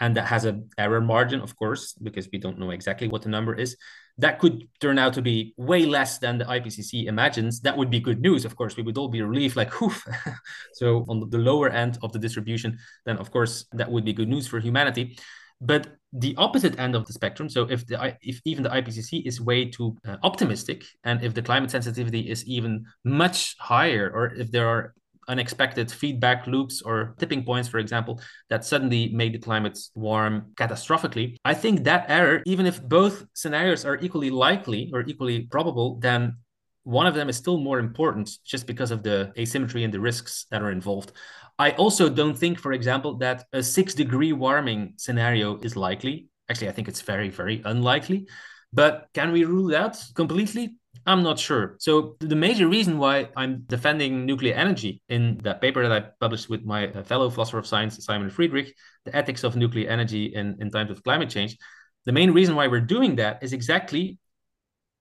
Speaker 2: and that has an error margin of course because we don't know exactly what the number is that could turn out to be way less than the IPCC imagines. That would be good news. Of course, we would all be relieved, like, whew. so on the lower end of the distribution, then of course that would be good news for humanity. But the opposite end of the spectrum, so if the if even the IPCC is way too uh, optimistic, and if the climate sensitivity is even much higher, or if there are unexpected feedback loops or tipping points, for example, that suddenly made the climate warm catastrophically, I think that error, even if both scenarios are equally likely or equally probable, then one of them is still more important just because of the asymmetry and the risks that are involved. I also don't think, for example, that a six degree warming scenario is likely. Actually, I think it's very, very unlikely. But can we rule that completely? I'm not sure. So the major reason why I'm defending nuclear energy in that paper that I published with my uh, fellow philosopher of science, Simon Friederich, the ethics of nuclear energy in, in times of climate change, the main reason why we're doing that is exactly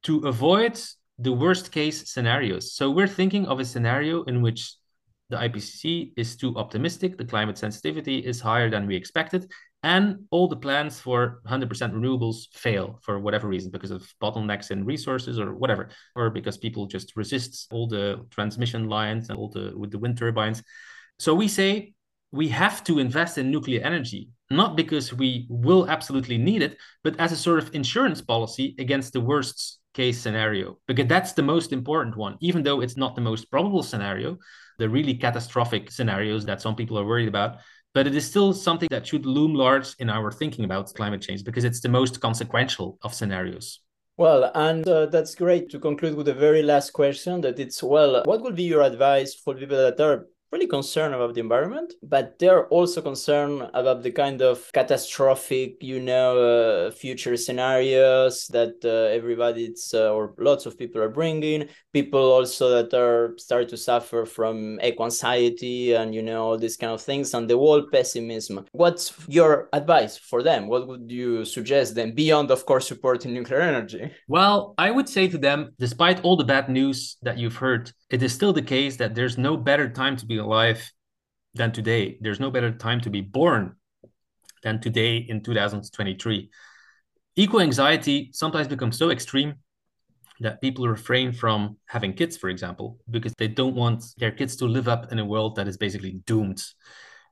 Speaker 2: to avoid the worst case scenarios. So we're thinking of a scenario in which the IPCC is too optimistic, the climate sensitivity is higher than we expected, and all the plans for 100% renewables fail for whatever reason because of bottlenecks in resources or whatever or because people just resist all the transmission lines and all the with the wind turbines so we say we have to invest in nuclear energy not because we will absolutely need it but as a sort of insurance policy against the worst case scenario because that's the most important one even though it's not the most probable scenario the really catastrophic scenarios that some people are worried about but it is still something that should loom large in our thinking about climate change because it's the most consequential of scenarios.
Speaker 1: Well, and uh, that's great to conclude with the very last question that it's well, what would be your advice for people that are really concerned about the environment, but they're also concerned about the kind of catastrophic, you know, uh, future scenarios that uh, everybody's uh, or lots of people are bringing. People also that are start to suffer from eco anxiety and you know all these kind of things and the whole pessimism. What's your advice for them? What would you suggest them beyond, of course, supporting nuclear energy?
Speaker 2: Well, I would say to them, despite all the bad news that you've heard, it is still the case that there's no better time to be alive than today. There's no better time to be born than today in 2023. Eco anxiety sometimes becomes so extreme that people refrain from having kids, for example, because they don't want their kids to live up in a world that is basically doomed.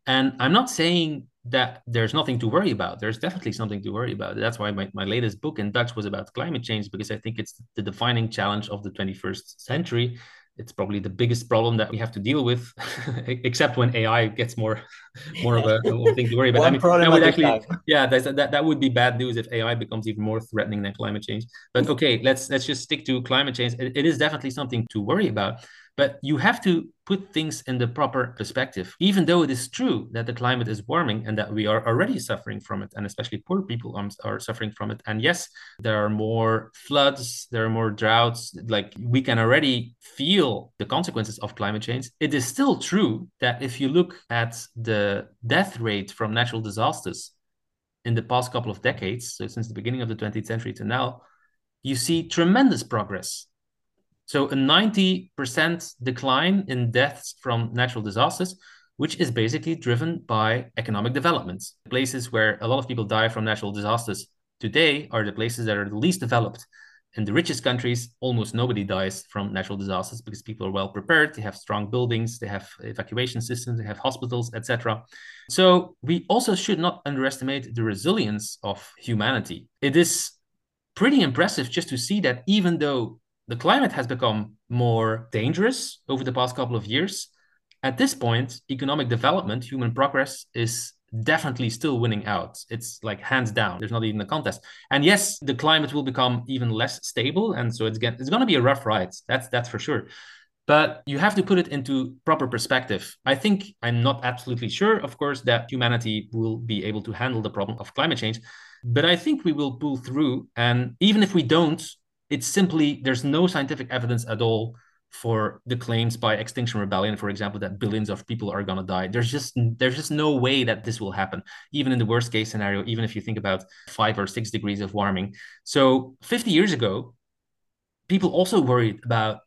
Speaker 2: And I'm not saying that there's nothing to worry about. There's definitely something to worry about. That's why my, my latest book in Dutch was about climate change, because I think it's the defining challenge of the 21st century it's probably the biggest problem that we have to deal with, except when AI gets more more of a, thing to worry about.
Speaker 1: One I mean, problem would
Speaker 2: actually, yeah, that that would be bad news if AI becomes even more threatening than climate change. But okay, let's let's just stick to climate change. it, it is definitely something to worry about. But you have to put things in the proper perspective. Even though it is true that the climate is warming and that we are already suffering from it, and especially poor people um, are suffering from it. And yes, there are more floods, there are more droughts. Like we can already feel the consequences of climate change. It is still true that if you look at the death rate from natural disasters in the past couple of decades, so since the beginning of the 20th century to now, you see tremendous progress So a 90% decline in deaths from natural disasters, which is basically driven by economic developments. The places where a lot of people die from natural disasters today are the places that are the least developed. In the richest countries, almost nobody dies from natural disasters because people are well prepared. They have strong buildings, they have evacuation systems, they have hospitals, etc. So we also should not underestimate the resilience of humanity. It is pretty impressive just to see that even though the climate has become more dangerous over the past couple of years, at this point, economic development, human progress is definitely still winning out. It's like hands down. There's not even a contest. And yes, the climate will become even less stable, and so it's get, it's going to be a rough ride. That's that's for sure. But you have to put it into proper perspective. I think I'm not absolutely sure, of course, that humanity will be able to handle the problem of climate change. But I think we will pull through. And even if we don't, it's simply there's no scientific evidence at all for the claims by Extinction Rebellion, for example, that billions of people are gonna die. There's just there's just no way that this will happen, even in the worst case scenario. Even if you think about five or six degrees of warming. So 50 years ago, people also worried about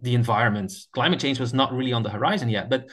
Speaker 2: the environment. Climate change was not really on the horizon yet, but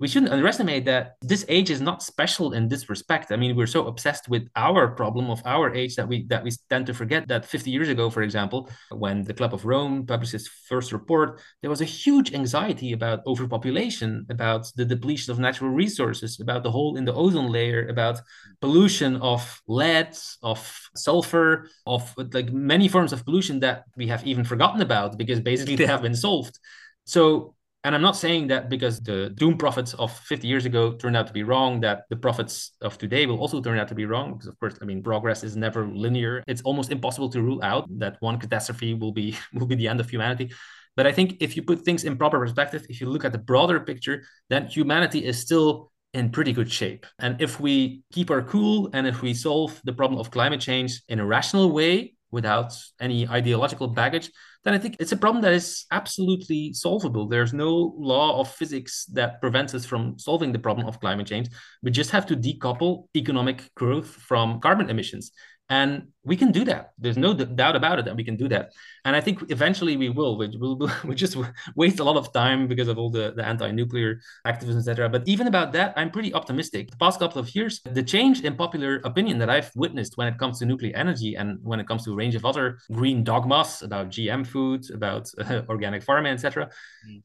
Speaker 2: we shouldn't underestimate that this age is not special in this respect. I mean, we're so obsessed with our problem of our age that we that we tend to forget that 50 years ago, for example, when the Club of Rome published its first report, there was a huge anxiety about overpopulation, about the depletion of natural resources, about the hole in the ozone layer, about pollution of lead, of sulfur, of like many forms of pollution that we have even forgotten about because basically they have been solved. So and I'm not saying that because the doom prophets of 50 years ago turned out to be wrong, that the prophets of today will also turn out to be wrong. Because of course, I mean, progress is never linear. It's almost impossible to rule out that one catastrophe will be will be the end of humanity. But I think if you put things in proper perspective, if you look at the broader picture, then humanity is still in pretty good shape. And if we keep our cool and if we solve the problem of climate change in a rational way without any ideological baggage, then I think it's a problem that is absolutely solvable. There's no law of physics that prevents us from solving the problem of climate change. We just have to decouple economic growth from carbon emissions. And we can do that. There's no doubt about it that we can do that. And I think eventually we will. We will we just waste a lot of time because of all the, the anti-nuclear activism, etc. But even about that, I'm pretty optimistic. The past couple of years, the change in popular opinion that I've witnessed when it comes to nuclear energy and when it comes to a range of other green dogmas about GM food, about uh, organic farming, etc. Mm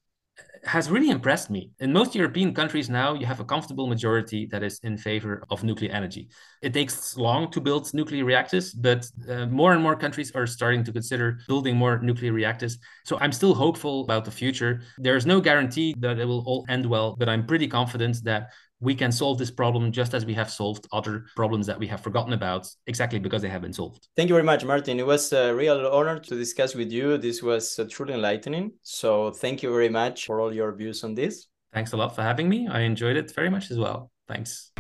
Speaker 2: has really impressed me. In most European countries now, you have a comfortable majority that is in favor of nuclear energy. It takes long to build nuclear reactors, but uh, more and more countries are starting to consider building more nuclear reactors. So I'm still hopeful about the future. There's no guarantee that it will all end well, but I'm pretty confident that we can solve this problem just as we have solved other problems that we have forgotten about exactly because they have been solved.
Speaker 1: Thank you very much, Maarten. It was a real honor to discuss with you. This was uh, truly enlightening. So thank you very much for all your views on this.
Speaker 2: Thanks a lot for having me. I enjoyed it very much as well. Thanks.